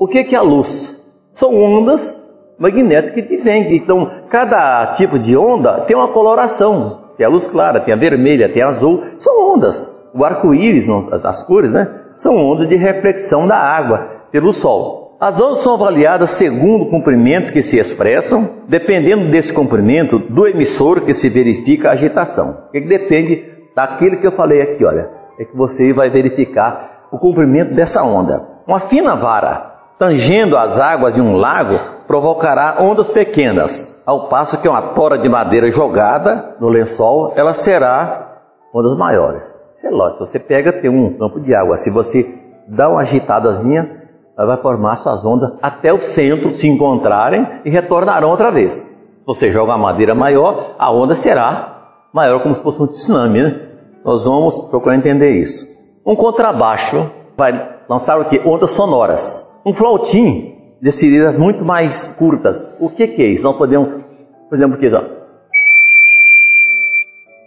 O que é a luz? São ondas magnéticas que vêm. Então, cada tipo de onda tem uma coloração. Tem a luz clara, tem a vermelha, tem a azul. São ondas. O arco-íris, as cores, né? São ondas de reflexão da água pelo sol. As ondas são avaliadas segundo o comprimento que se expressam, dependendo desse comprimento do emissor que se verifica a agitação. O que depende daquilo que eu falei aqui, olha, é que você vai verificar o comprimento dessa onda. Uma fina vara tangendo as águas de um lago provocará ondas pequenas, ao passo que uma tora de madeira jogada no lençol, ela será ondas maiores. Isso é lógico, você pega, tem um campo de água, se você dá uma agitadazinha, ela vai formar suas ondas até o centro se encontrarem e retornarão outra vez. Se você joga uma madeira maior, a onda será maior, como se fosse um tsunami, né? Nós vamos procurar entender isso. Um contrabaixo vai lançar o que? Ondas sonoras. Um flautim de tiras muito mais curtas. O que, que é isso? Nós podemos, por exemplo, aqui, ó.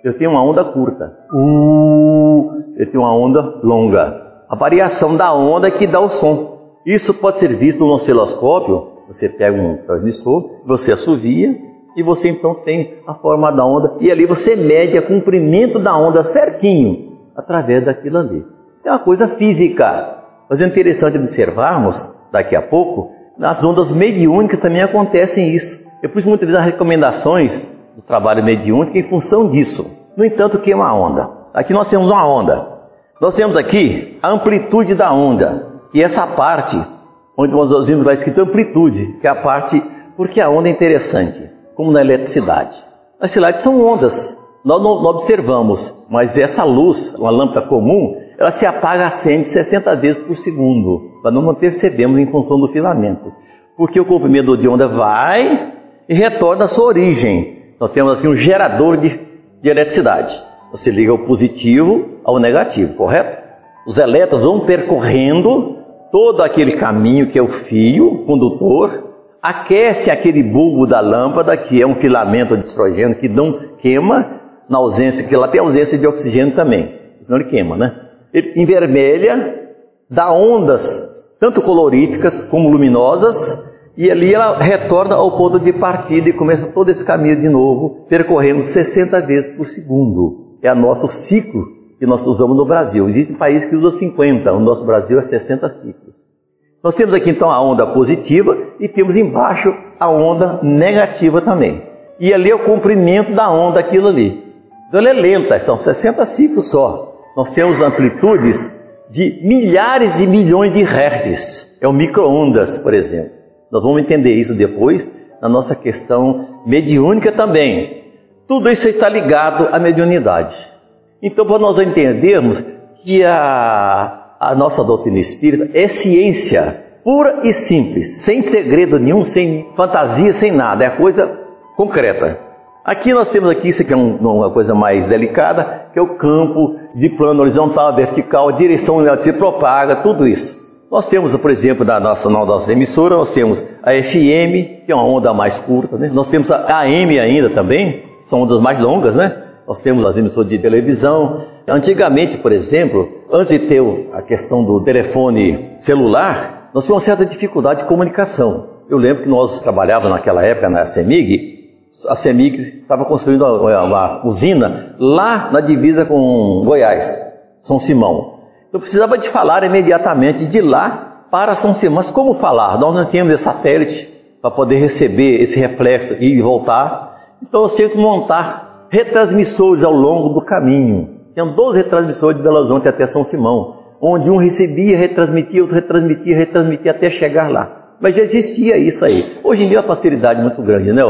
Eu tenho uma onda curta. Uh, eu tenho uma onda longa. A variação da onda é que dá o som. Isso pode ser visto no osciloscópio. Você pega um transmissor, você assovia e você então tem a forma da onda e ali você mede o comprimento da onda certinho através daquilo ali. É uma coisa física. Mas é interessante observarmos daqui a pouco, nas ondas mediúnicas também acontecem isso. Eu pus muitas vezes as recomendações do trabalho mediúnico em função disso. No entanto, o que é uma onda? Aqui nós temos uma onda. Nós temos aqui a amplitude da onda. E essa parte, onde nós vimos lá escrito amplitude, que é a parte, porque a onda é interessante, como na eletricidade. As eletricidade são ondas, nós não, observamos, mas essa luz, uma lâmpada comum, ela se apaga acende 60 vezes por segundo, mas não percebemos em função do filamento. Porque o comprimento de onda vai e retorna à sua origem. Nós temos aqui um gerador de, de eletricidade. Você liga o positivo ao negativo, correto? Os elétrons vão percorrendo todo aquele caminho que é o fio condutor, aquece aquele bulbo da lâmpada, que é um filamento de estrogênio que não queima, na ausência, que lá tem ausência de oxigênio também, senão ele queima, né? Ele envermelha, dá ondas, tanto coloríticas como luminosas, e ali ela retorna ao ponto de partida e começa todo esse caminho de novo, percorrendo 60 vezes por segundo. É o nosso ciclo que nós usamos no Brasil. Existem países que usam 50, o nosso Brasil é 60 ciclos. Nós temos aqui então a onda positiva e temos embaixo a onda negativa também. E ali é o comprimento da onda, aquilo ali. Então ela é lenta, são 60 ciclos só. Nós temos amplitudes de milhares e milhões de hertz. É o micro-ondas, por exemplo. Nós vamos entender isso depois na nossa questão mediúnica também. Tudo isso está ligado à mediunidade. Então, para nós entendermos que a, a nossa doutrina espírita é ciência pura e simples, sem segredo nenhum, sem fantasia, sem nada, é coisa concreta. Aqui nós temos aqui, isso aqui é um, uma coisa mais delicada, que é o campo de plano horizontal, vertical, direção onde se propaga, tudo isso. Nós temos, por exemplo, da nossa, na nossa emissora, nós temos a FM, que é uma onda mais curta, né? nós temos a AM ainda também, são ondas mais longas, né? Nós temos as emissoras de televisão. Antigamente, por exemplo, antes de ter a questão do telefone celular, nós tínhamos uma certa dificuldade de comunicação. Eu lembro que nós trabalhávamos naquela época na CEMIG, a CEMIG estava construindo uma, usina lá na divisa com Goiás, São Simão. Eu precisava de falar imediatamente de lá para São Simão. Mas como falar? Nós não tínhamos satélite para poder receber esse reflexo e voltar. Então eu tinha que montar retransmissores ao longo do caminho. Tinham 12 retransmissores de Belo Horizonte até São Simão, onde um recebia, retransmitia, outro retransmitia, retransmitia até chegar lá. Mas já existia isso aí. Hoje em dia é uma facilidade muito grande, né?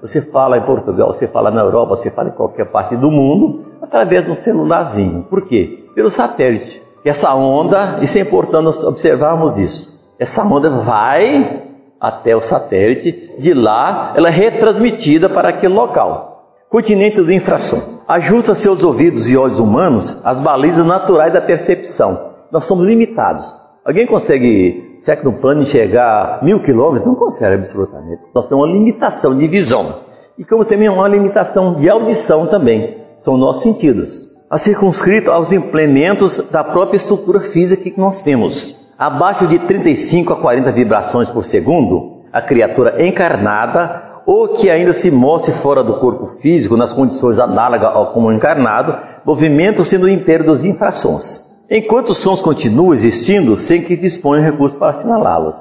Você fala em Portugal, você fala na Europa, você fala em qualquer parte do mundo, através de um celularzinho. Por quê? Pelo satélite. Essa onda, isso é importante nós observarmos isso. Essa onda vai até o satélite, de lá ela é retransmitida para aquele local. Continente do infração. Ajusta seus ouvidos e olhos humanos às balizas naturais da percepção. Nós somos limitados. Alguém consegue, no plano, enxergar mil quilômetros? Não consegue absolutamente. Nós temos uma limitação de visão. E como também uma limitação de audição também. São nossos sentidos. A circunscrito aos implementos da própria estrutura física que nós temos. Abaixo de 35 a 40 vibrações por segundo, a criatura encarnada ou que ainda se mostre fora do corpo físico nas condições análogas ao comum encarnado, movimentam-se no império dos infrações. Enquanto os sons continuam existindo, sem que disponham recursos para assinalá-los.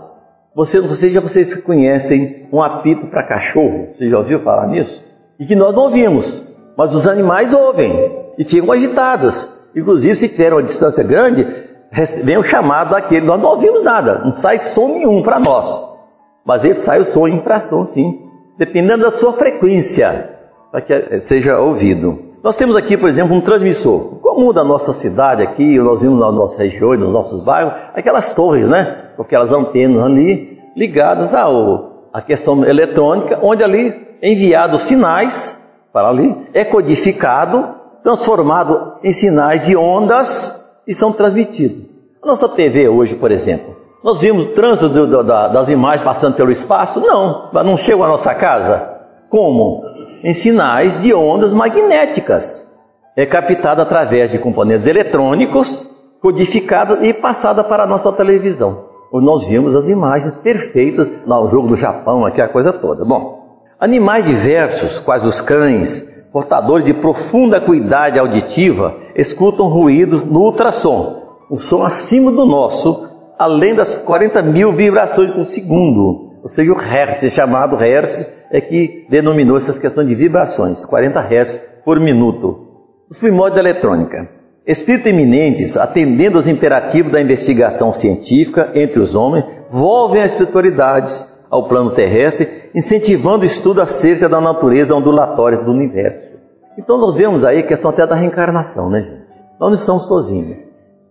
Você, se vocês conhecem um apito para cachorro, você já ouviu falar nisso? E que nós não ouvimos, mas os animais ouvem e ficam agitados. Inclusive, se tiver uma distância grande, vem o chamado daquele, nós não ouvimos nada, não sai som nenhum para nós. Mas ele sai o som em infração, sim, dependendo da sua frequência, para que seja ouvido. Nós temos aqui, por exemplo, um transmissor. Comum da nossa cidade aqui, nós vimos nas nossas regiões, nos nossos bairros, aquelas torres, né? Com aquelas antenas ali, ligadas à questão eletrônica, onde ali é enviado sinais para ali, é codificado, transformado em sinais de ondas e são transmitidos. A nossa TV hoje, por exemplo, nós vimos o trânsito das imagens passando pelo espaço? Não, não chegam à nossa casa. Como? Em sinais de ondas magnéticas. É captada através de componentes eletrônicos, codificada e passada para a nossa televisão. Nós vimos as imagens perfeitas no jogo do Japão, aqui a coisa toda. Bom, animais diversos, quais os cães, portadores de profunda acuidade auditiva, escutam ruídos no ultrassom, um som acima do nosso, além das 40 mil vibrações por segundo ou seja, o Hertz, chamado Hertz, é que denominou essas questões de vibrações, 40 Hertz por minuto. Os primórdios da eletrônica. Espíritos eminentes, atendendo aos imperativos da investigação científica entre os homens, volvem a espiritualidade ao plano terrestre, incentivando o estudo acerca da natureza ondulatória do universo. Então nós vemos aí a questão até da reencarnação, né, gente? Nós não estamos sozinhos.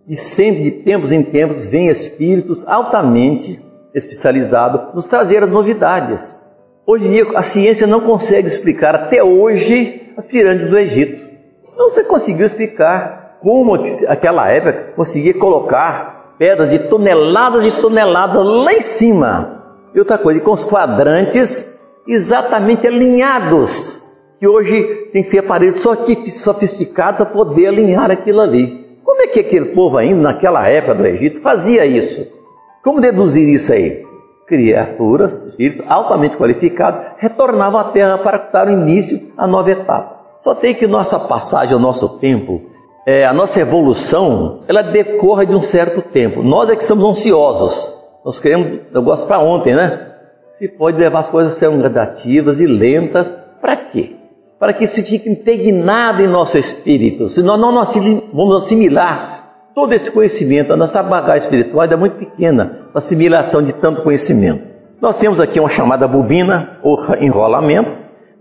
De sempre, de tempos em tempos, vêm espíritos altamente especializado nos trazer as novidades. Hoje em dia a ciência não consegue explicar até hoje as pirâmides do Egito. Não se conseguiu explicar como aquela época conseguia colocar pedras de toneladas e toneladas lá em cima. E outra coisa, com os quadrantes exatamente alinhados, que hoje tem que ser aparelhos sofisticados para poder alinhar aquilo ali. Como é que aquele povo ainda naquela época do Egito fazia isso? Como deduzir isso aí? Criaturas, espíritos altamente qualificados, retornavam à Terra para dar início à nova etapa. Só tem que nossa passagem, o nosso tempo, é, a nossa evolução, ela decorre de um certo tempo. Nós é que somos ansiosos. Nós queremos negócio para ontem, né? Se pode levar as coisas a serem gradativas e lentas, para quê? Para que isso fique impregnado em nosso espírito, senão não nós vamos assimilar Todo esse conhecimento, a nossa bagagem espiritual é muito pequena para assimilação de tanto conhecimento. Nós temos aqui uma chamada bobina ou enrolamento,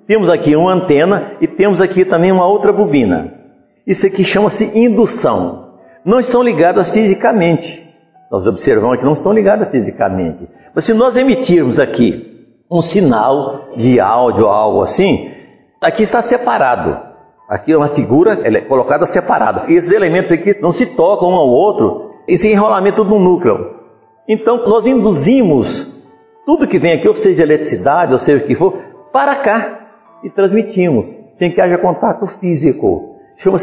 temos aqui uma antena e temos aqui também uma outra bobina. Isso aqui chama-se indução. Não estão ligadas fisicamente. Nós observamos que não estão ligadas fisicamente. Mas se nós emitirmos aqui um sinal de áudio ou algo assim, aqui está separado. Aqui é uma figura ela é colocada separada. E esses elementos aqui não se tocam um ao outro, esse enrolamento no núcleo. Então nós induzimos tudo que vem aqui, ou seja eletricidade, ou seja o que for, para cá e transmitimos, sem que haja contato físico. Chama-se